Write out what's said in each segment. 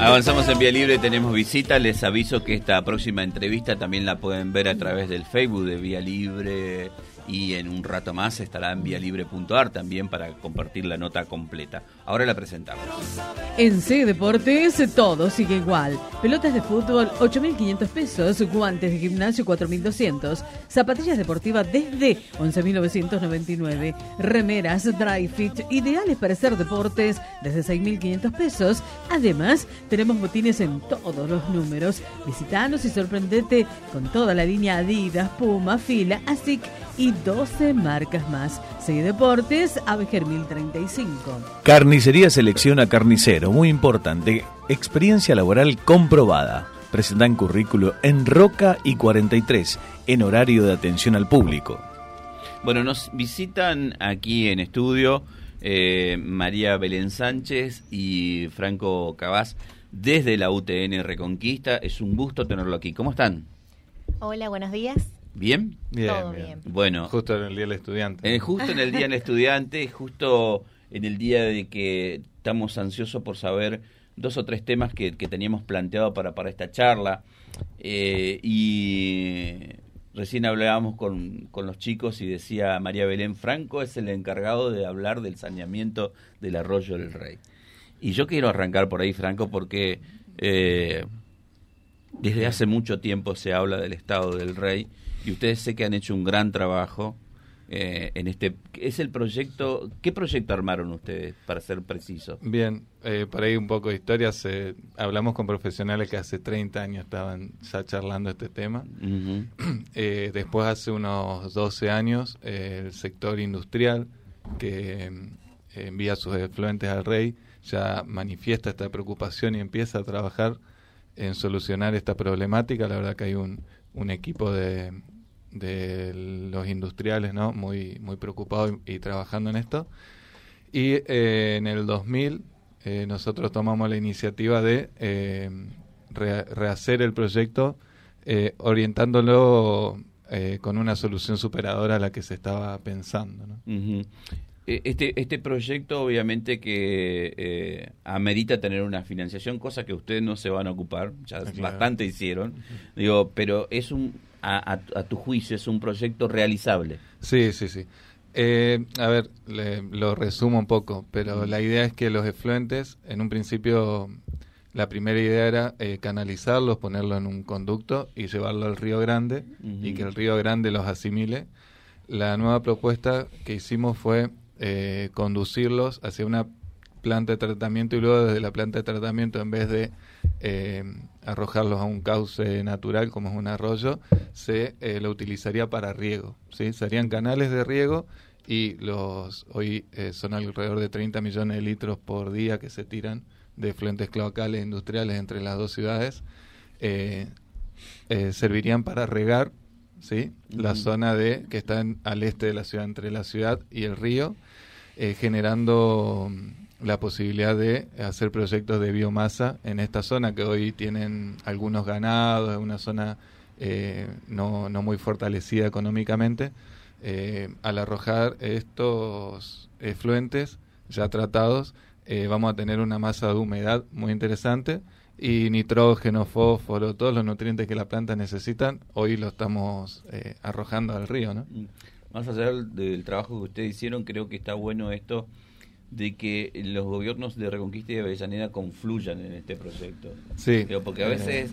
Avanzamos en Vía Libre, tenemos visita. Les aviso que esta próxima entrevista también la pueden ver a través del Facebook de Vía Libre y en un rato más estará en vialibre.ar también para compartir la nota completa. Ahora la presentamos. En C Deportes todo sigue igual. Pelotas de fútbol 8.500 pesos, guantes de gimnasio 4.200, zapatillas deportivas desde 11.999, remeras dry fit ideales para hacer deportes desde 6.500 pesos. Además, tenemos botines en todos los números. Visitanos y sorprendete con toda la línea Adidas, Puma, Fila, ASIC y 12 marcas más. Seguí Deportes, Aveger 1035. Carnicería selecciona carnicero, muy importante. Experiencia laboral comprobada. Presentan currículo en Roca y 43, en horario de atención al público. Bueno, nos visitan aquí en estudio eh, María Belén Sánchez y Franco Cabás desde la UTN Reconquista. Es un gusto tenerlo aquí. ¿Cómo están? Hola, buenos días. ¿Bien? Bien, Todo bien. bien. Bueno, Justo en el Día del Estudiante. eh, justo en el Día del Estudiante, justo en el día de que estamos ansiosos por saber dos o tres temas que, que teníamos planteado para, para esta charla. Eh, y recién hablábamos con, con los chicos y decía María Belén Franco es el encargado de hablar del saneamiento del arroyo del Rey. Y yo quiero arrancar por ahí, Franco, porque eh, desde hace mucho tiempo se habla del estado del Rey y ustedes sé que han hecho un gran trabajo eh, en este. ¿Es el proyecto? ¿Qué proyecto armaron ustedes, para ser preciso? Bien, eh, por ahí un poco de historia. se- hablamos con profesionales que hace 30 años estaban ya charlando este tema. Eh, después, hace unos 12 años, eh, el sector industrial que envía sus efluentes al rey ya manifiesta esta preocupación y empieza a trabajar en solucionar esta problemática. La verdad que hay un, un equipo de, de los industriales ¿no? muy, muy preocupado y, y trabajando en esto. Y eh, en el 2000 eh, nosotros tomamos la iniciativa de eh, re- rehacer el proyecto orientándolo con una solución superadora a la que se estaba pensando. Eh, Este, este proyecto obviamente que eh, amerita tener una financiación, cosa que ustedes no se van a ocupar, ya Claro. bastante hicieron, digo, pero es un, a, a- a tu juicio, es un proyecto realizable. Sí, sí, sí. Eh, a ver, le- lo resumo un poco, pero la idea es que los efluentes, en un principio, la primera idea era eh, canalizarlos, ponerlo en un conducto y llevarlo al Río Grande y que el Río Grande los asimile. La nueva propuesta que hicimos fue eh, conducirlos hacia una planta de tratamiento y luego desde la planta de tratamiento, en vez de eh, arrojarlos a un cauce natural como es un arroyo, se eh, lo utilizaría para riego. ¿sí? Serían canales de riego y los hoy eh, son alrededor de 30 millones de litros por día que se tiran de fluentes cloacales industriales entre las dos ciudades. Servirían para regar ¿sí? la zona de que está en- al este de la ciudad, entre la ciudad y el río, eh, generando la posibilidad de hacer proyectos de biomasa en esta zona que hoy tienen algunos ganados, es una zona eh, no, no muy fortalecida económicamente. Eh, al arrojar estos efluentes ya tratados, eh, vamos a tener una masa de humedad muy interesante y nitrógeno, fósforo, todos los nutrientes que la planta necesitan, hoy lo estamos eh, arrojando al río, ¿no? Mm. Más allá del, del trabajo que ustedes hicieron, creo que está bueno esto de que los gobiernos de Reconquista y de Avellaneda confluyan en este proyecto. Sí. Digo, porque a Eh, veces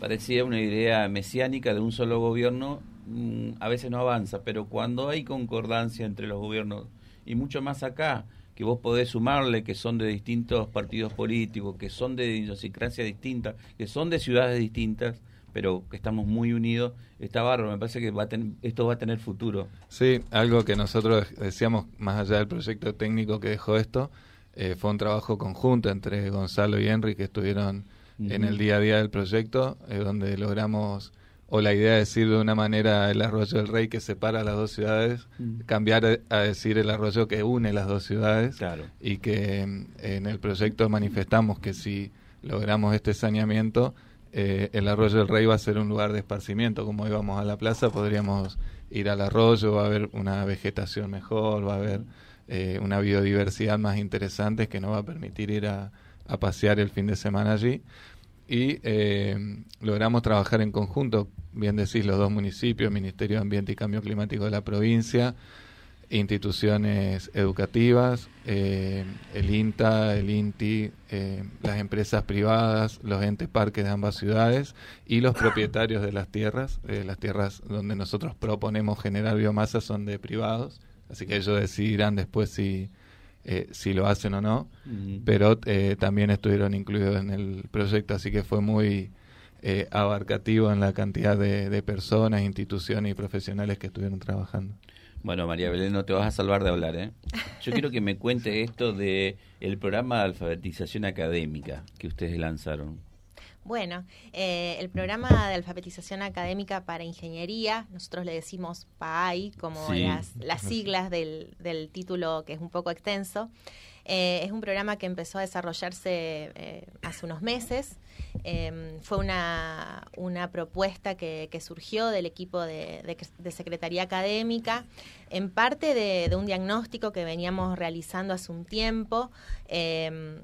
parecía una idea mesiánica de un solo gobierno, mm, a veces no avanza, pero cuando hay concordancia entre los gobiernos, y mucho más acá, que vos podés sumarle que son de distintos partidos políticos, que son de idiosincrasia distinta, que son de ciudades distintas, pero que estamos muy unidos, está bárbaro, me parece que va a ten- esto va a tener futuro. Sí, algo que nosotros decíamos más allá del proyecto técnico que dejó esto, eh, fue un trabajo conjunto entre Gonzalo y Henry que estuvieron en el día a día del proyecto, eh, donde logramos, o la idea de decir de una manera el arroyo del rey que separa las dos ciudades, cambiar a, a decir el arroyo que une las dos ciudades Claro. y que mm, en el proyecto manifestamos que si logramos este saneamiento, eh, el arroyo del Rey va a ser un lugar de esparcimiento. Como íbamos a la plaza, podríamos ir al arroyo, va a haber una vegetación mejor, va a haber eh, una biodiversidad más interesante que nos va a permitir ir a pasear el fin de semana allí y eh, logramos trabajar en conjunto, bien decís, los dos municipios, Ministerio de Ambiente y Cambio Climático de la provincia, instituciones educativas, eh, el INTA, el INTI, eh, las empresas privadas, los entes parques de ambas ciudades y los propietarios de las tierras. las tierras donde nosotros proponemos generar biomasa son de privados, así que ellos decidirán después si eh, si lo hacen o no, pero eh, también estuvieron incluidos en el proyecto, así que fue muy eh, abarcativo en la cantidad de, personas, instituciones y profesionales que estuvieron trabajando. Bueno, María Belén, no te vas a salvar de hablar, ¿eh? Yo quiero que me cuente esto de el programa de alfabetización académica que ustedes lanzaron. Bueno, eh, el programa de alfabetización académica para ingeniería, nosotros le decimos PAI, como las, siglas del, título que es un poco extenso, eh, es un programa que empezó a desarrollarse eh, hace unos meses. Em, fue una, propuesta que, surgió del equipo de, Secretaría Académica, en parte de, de, un diagnóstico que veníamos realizando hace un tiempo em,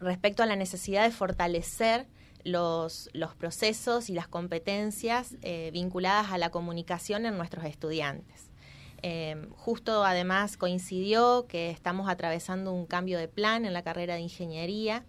respecto a la necesidad de fortalecer los, los procesos y las competencias eh, vinculadas a la comunicación en nuestros estudiantes. Eh, justo además coincidió que estamos atravesando un cambio de plan en la carrera de ingeniería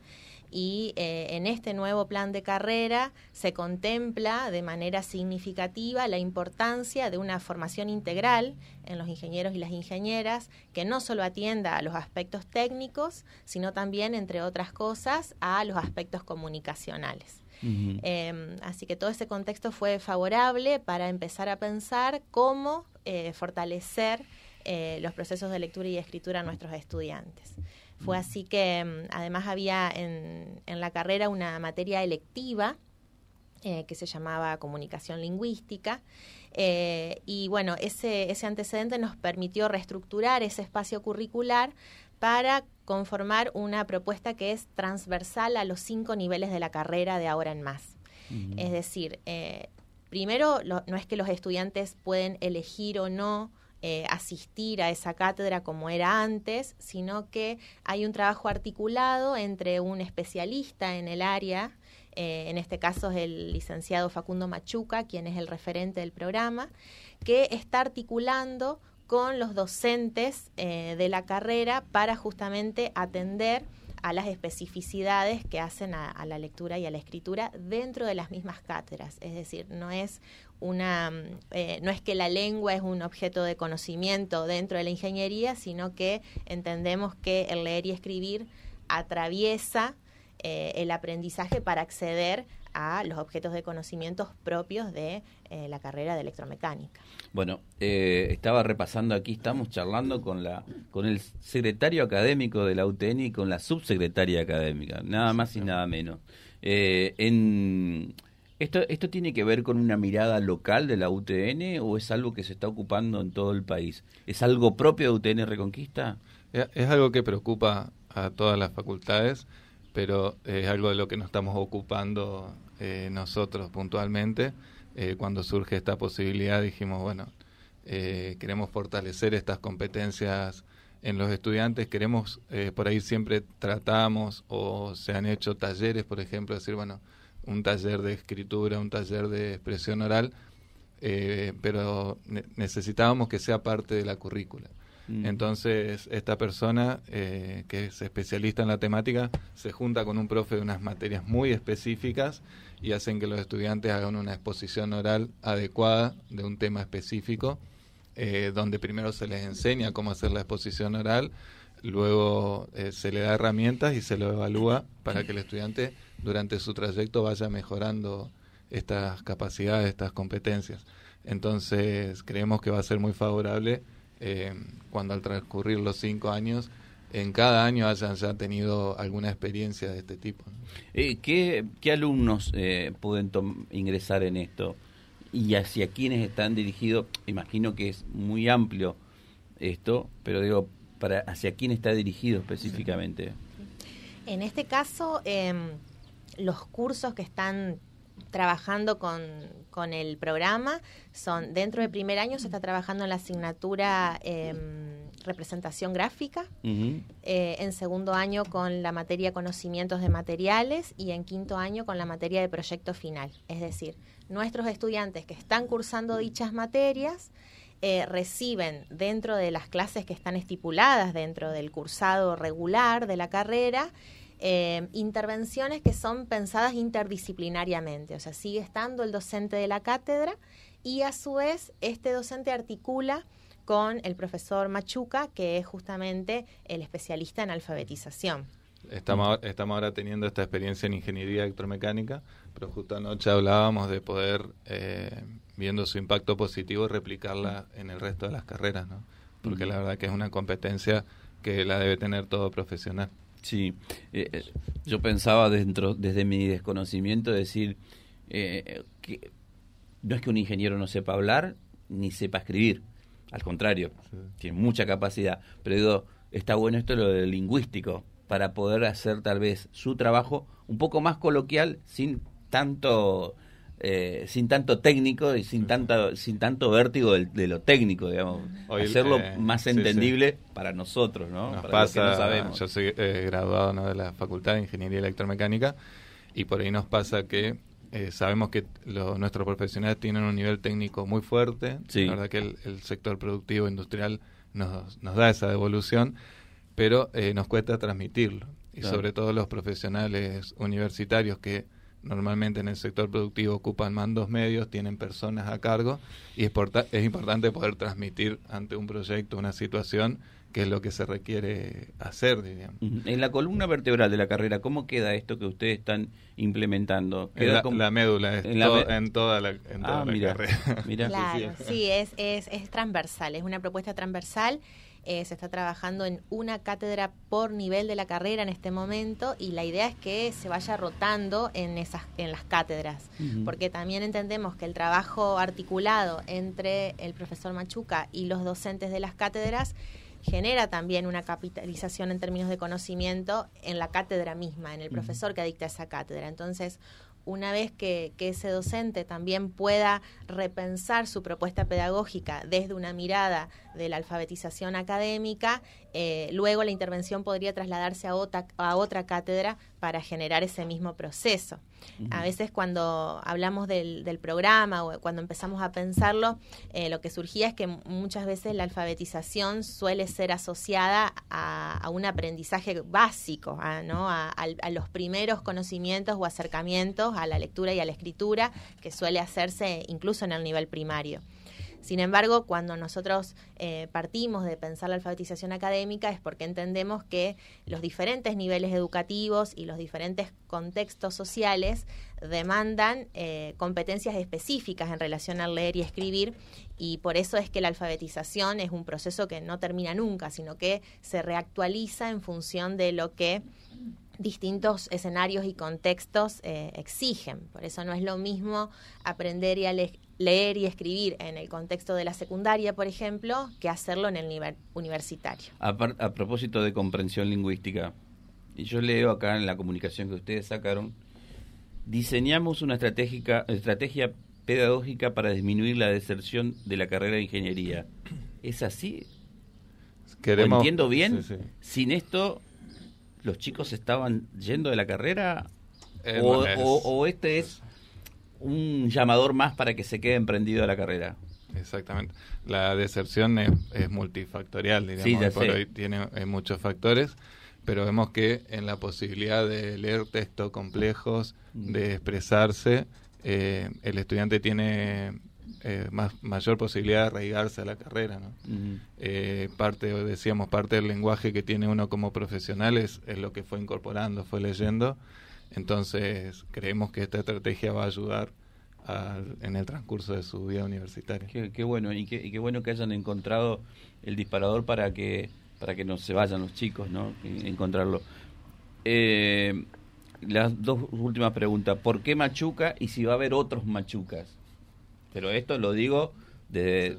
y eh, en este nuevo plan de carrera se contempla de manera significativa la importancia de una formación integral en los ingenieros y las ingenieras que no solo atienda a los aspectos técnicos, sino también, entre otras cosas, a los aspectos comunicacionales. Em, así que todo ese contexto fue favorable para empezar a pensar cómo eh, fortalecer eh, los procesos de lectura y escritura a nuestros estudiantes. Fue así que mm, además había en, la carrera una materia electiva eh, que se llamaba comunicación lingüística. Eh, y bueno, ese, ese antecedente nos permitió reestructurar ese espacio curricular para conformar una propuesta que es transversal a los cinco niveles de la carrera de ahora en más. Es decir, eh, primero, no es que los estudiantes pueden elegir o no eh, asistir a esa cátedra como era antes, sino que hay un trabajo articulado entre un especialista en el área, eh, en este caso es el licenciado Facundo Machuca, quien es el referente del programa, que está articulando con los docentes eh, de la carrera para justamente atender a las especificidades que hacen a, la lectura y a la escritura dentro de las mismas cátedras. Es decir, no es una, eh, no es que la lengua es un objeto de conocimiento dentro de la ingeniería, sino que entendemos que el leer y escribir atraviesa eh, el aprendizaje para acceder a los objetos de conocimientos propios de eh, la carrera de electromecánica. Bueno, estaba repasando aquí, estamos charlando con la con el secretario académico de la UTN y con la subsecretaria académica, nada más y nada menos. en ¿Esto, ¿Esto tiene que ver con una mirada local de la UTN o es algo que se está ocupando en todo el país? ¿Es algo propio de UTN Reconquista? Es algo que preocupa a todas las facultades, pero es algo de lo que nos estamos ocupando eh, nosotros puntualmente. Eh, cuando surge esta posibilidad dijimos, bueno, eh, queremos fortalecer estas competencias en los estudiantes, queremos, por ahí siempre tratamos o se han hecho talleres, por ejemplo, decir, bueno, un taller de escritura, un taller de expresión oral, pero necesitábamos que sea parte de la currícula. Mm. Entonces, esta persona, eh, que es especialista en la temática, se junta con un profe de unas materias muy específicas y hacen que los estudiantes hagan una exposición oral adecuada de un tema específico, eh, donde primero se les enseña cómo hacer la exposición oral, luego se le da herramientas y se lo evalúa para que el estudiante durante su trayecto vaya mejorando estas capacidades, estas competencias. Entonces creemos que va a ser muy favorable eh, cuando al transcurrir los cinco años en cada año hayan ya tenido alguna experiencia de este tipo. Eh, ¿qué, alumnos eh, pueden ingresar en esto? ¿Y hacia quiénes están dirigidos? Imagino que es muy amplio esto, pero digo, para ¿hacia quién está dirigido específicamente? En este caso, em, los cursos que están trabajando con, con, el programa. Son dentro del primer año se está trabajando en la asignatura em, representación gráfica, eh, en segundo año con la materia conocimientos de materiales y en quinto año con la materia de proyecto final. Es decir, nuestros estudiantes que están cursando dichas materias eh, reciben dentro de las clases que están estipuladas dentro del cursado regular de la carrera, eh, intervenciones que son pensadas interdisciplinariamente, o sea, sigue estando el docente de la cátedra y a su vez este docente articula con el profesor Machuca, que es justamente el especialista en alfabetización. Estamos, estamos ahora teniendo esta experiencia en ingeniería electromecánica, pero justo anoche hablábamos de poder, eh, viendo su impacto positivo, replicarla en el resto de las carreras, ¿no? Porque la verdad que es una competencia que la debe tener todo profesional. Sí, eh, eh, yo pensaba dentro, desde mi desconocimiento, decir que no es que un ingeniero no sepa hablar ni sepa escribir, al contrario, tiene mucha capacidad. Pero digo, está bueno esto lo lingüístico, para poder hacer tal vez su trabajo un poco más coloquial, sin tanto... Eh, sin tanto técnico y sin tanto sin tanto vértigo de, lo técnico digamos. Hacerlo eh, más entendible para nosotros no Nos pasa yo soy eh, graduado ¿no? de la facultad de ingeniería electromecánica y por ahí nos pasa que eh, sabemos que nuestros profesionales tienen un nivel técnico muy fuerte. La verdad que el, sector productivo industrial nos, nos da esa devolución, pero eh, nos cuesta transmitirlo. Y sobre todo los profesionales universitarios que normalmente en el sector productivo ocupan mandos medios, tienen personas a cargo y es, es importante poder transmitir ante un proyecto, una situación, que es lo que se requiere hacer, digamos. En la columna vertebral de la carrera, ¿cómo queda esto que ustedes están implementando? Queda la, médula, en, toda la, ah, carrera. Claro, sí, es, es, es transversal, es una propuesta transversal. Eh, se está trabajando en una cátedra por nivel de la carrera en este momento y la idea es que se vaya rotando en esas en las cátedras porque también entendemos que el trabajo articulado entre el profesor Machuca y los docentes de las cátedras genera también una capitalización en términos de conocimiento en la cátedra misma, en el profesor que dicta esa cátedra. Entonces, una vez que, ese docente también pueda repensar su propuesta pedagógica desde una mirada de la alfabetización académica, eh, luego la intervención podría trasladarse a otra, a otra cátedra para generar ese mismo proceso. A veces cuando hablamos del, programa o cuando empezamos a pensarlo, eh, lo que surgía es que muchas veces la alfabetización suele ser asociada a, un aprendizaje básico, a, ¿no? a, los primeros conocimientos o acercamientos a la lectura y a la escritura que suele hacerse incluso en el nivel primario. Sin embargo, cuando nosotros eh, partimos de pensar la alfabetización académica es porque entendemos que los diferentes niveles educativos y los diferentes contextos sociales demandan eh, competencias específicas en relación al leer y escribir y por eso es que la alfabetización es un proceso que no termina nunca, sino que se reactualiza en función de lo que distintos escenarios y contextos eh, exigen. Por eso no es lo mismo aprender y leer y escribir en el contexto de la secundaria, por ejemplo, que hacerlo en el nivel universitario. A, propósito de comprensión lingüística, yo leo acá en la comunicación que ustedes sacaron, diseñamos una estrategia pedagógica para disminuir la deserción de la carrera de ingeniería. ¿Es así? Queremos, entiendo bien? Sin esto los chicos estaban yendo de la carrera? Eh, o, este es un llamador más para que se quede emprendido a la carrera? Exactamente. La deserción es, multifactorial, digamos, por hoy tiene eh, muchos factores, pero vemos que en la posibilidad de leer textos complejos, mm. de expresarse, eh, el estudiante tiene eh, más, mayor posibilidad de arraigarse a la carrera. ¿no? Eh, parte, decíamos, parte del lenguaje que tiene uno como profesional es, lo que fue incorporando, fue leyendo. Entonces, creemos que esta estrategia va a ayudar en el transcurso de su vida universitaria. Qué, bueno, y qué, qué, bueno que hayan encontrado el disparador para que para que no se vayan los chicos, ¿no? Encontrarlo. Eh, las dos últimas preguntas. ¿Por qué Machuca y si va a haber otros Machucas? Pero esto lo digo de,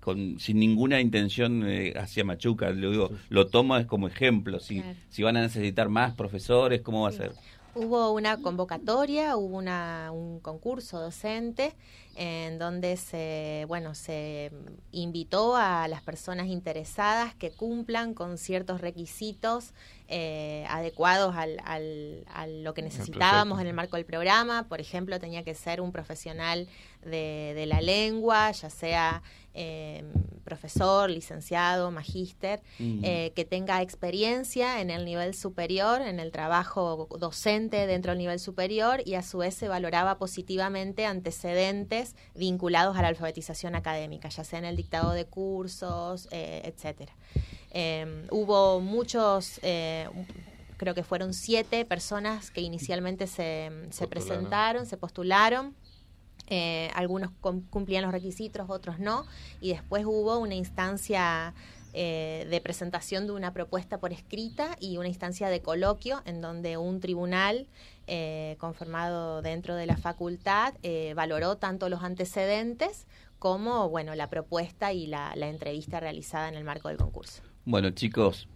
con, sin ninguna intención eh, hacia Machuca, lo digo, lo tomo como ejemplo. Si, si van a necesitar más profesores, ¿cómo va a ser? Hubo una convocatoria, hubo una, un concurso docente en donde se, bueno, se invitó a las personas interesadas que cumplan con ciertos requisitos eh, adecuados al, al, a lo que necesitábamos en el marco del programa. Por ejemplo, tenía que ser un profesional de, de la lengua, ya sea eh, profesor, licenciado, magíster, mm. eh, que tenga experiencia en el nivel superior, en el trabajo docente dentro del nivel superior y a su vez se valoraba positivamente antecedentes vinculados a la alfabetización académica, ya sea en el dictado de cursos, eh, etcétera. Em, hubo muchos creo que fueron siete personas que inicialmente se, se presentaron, se postularon. Eh, algunos cumplían los requisitos, otros no, y después hubo una instancia eh, de presentación de una propuesta por escrita y una instancia de coloquio en donde un tribunal eh, conformado dentro de la facultad valoró tanto los antecedentes como bueno la propuesta y la, la entrevista realizada en el marco del concurso. Bueno chicos,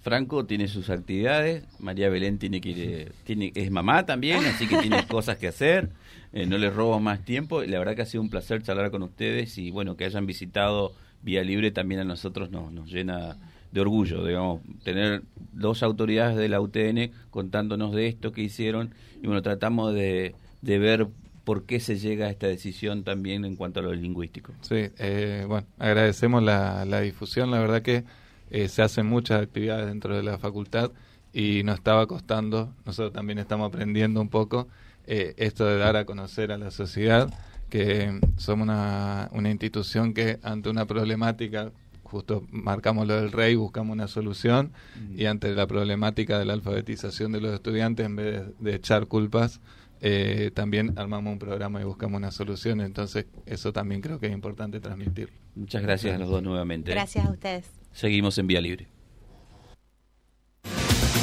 Franco tiene sus actividades, María Belén tiene que ir, tiene, es mamá también, así que tiene cosas que hacer. Eh, no les robo más tiempo. La verdad que ha sido un placer charlar con ustedes y bueno, que hayan visitado Vía Libre también a nosotros nos, nos llena de orgullo, digamos, tener dos autoridades de la UTN contándonos de esto que hicieron y bueno, tratamos de, de ver por qué se llega a esta decisión también en cuanto a lo lingüístico. Sí, eh, bueno, agradecemos la, la, difusión, la verdad que eh, se hacen muchas actividades dentro de la facultad y nos estaba costando, nosotros también estamos aprendiendo un poco eh, esto de dar a conocer a la sociedad que somos una, una institución que ante una problemática justo marcamos lo del rey, buscamos una solución y ante la problemática de la alfabetización de los estudiantes, en vez de, echar culpas, eh, también armamos un programa y buscamos una solución. Entonces, eso también creo que es importante transmitir. Muchas gracias a los dos nuevamente. Gracias a ustedes. Seguimos en Vía Libre.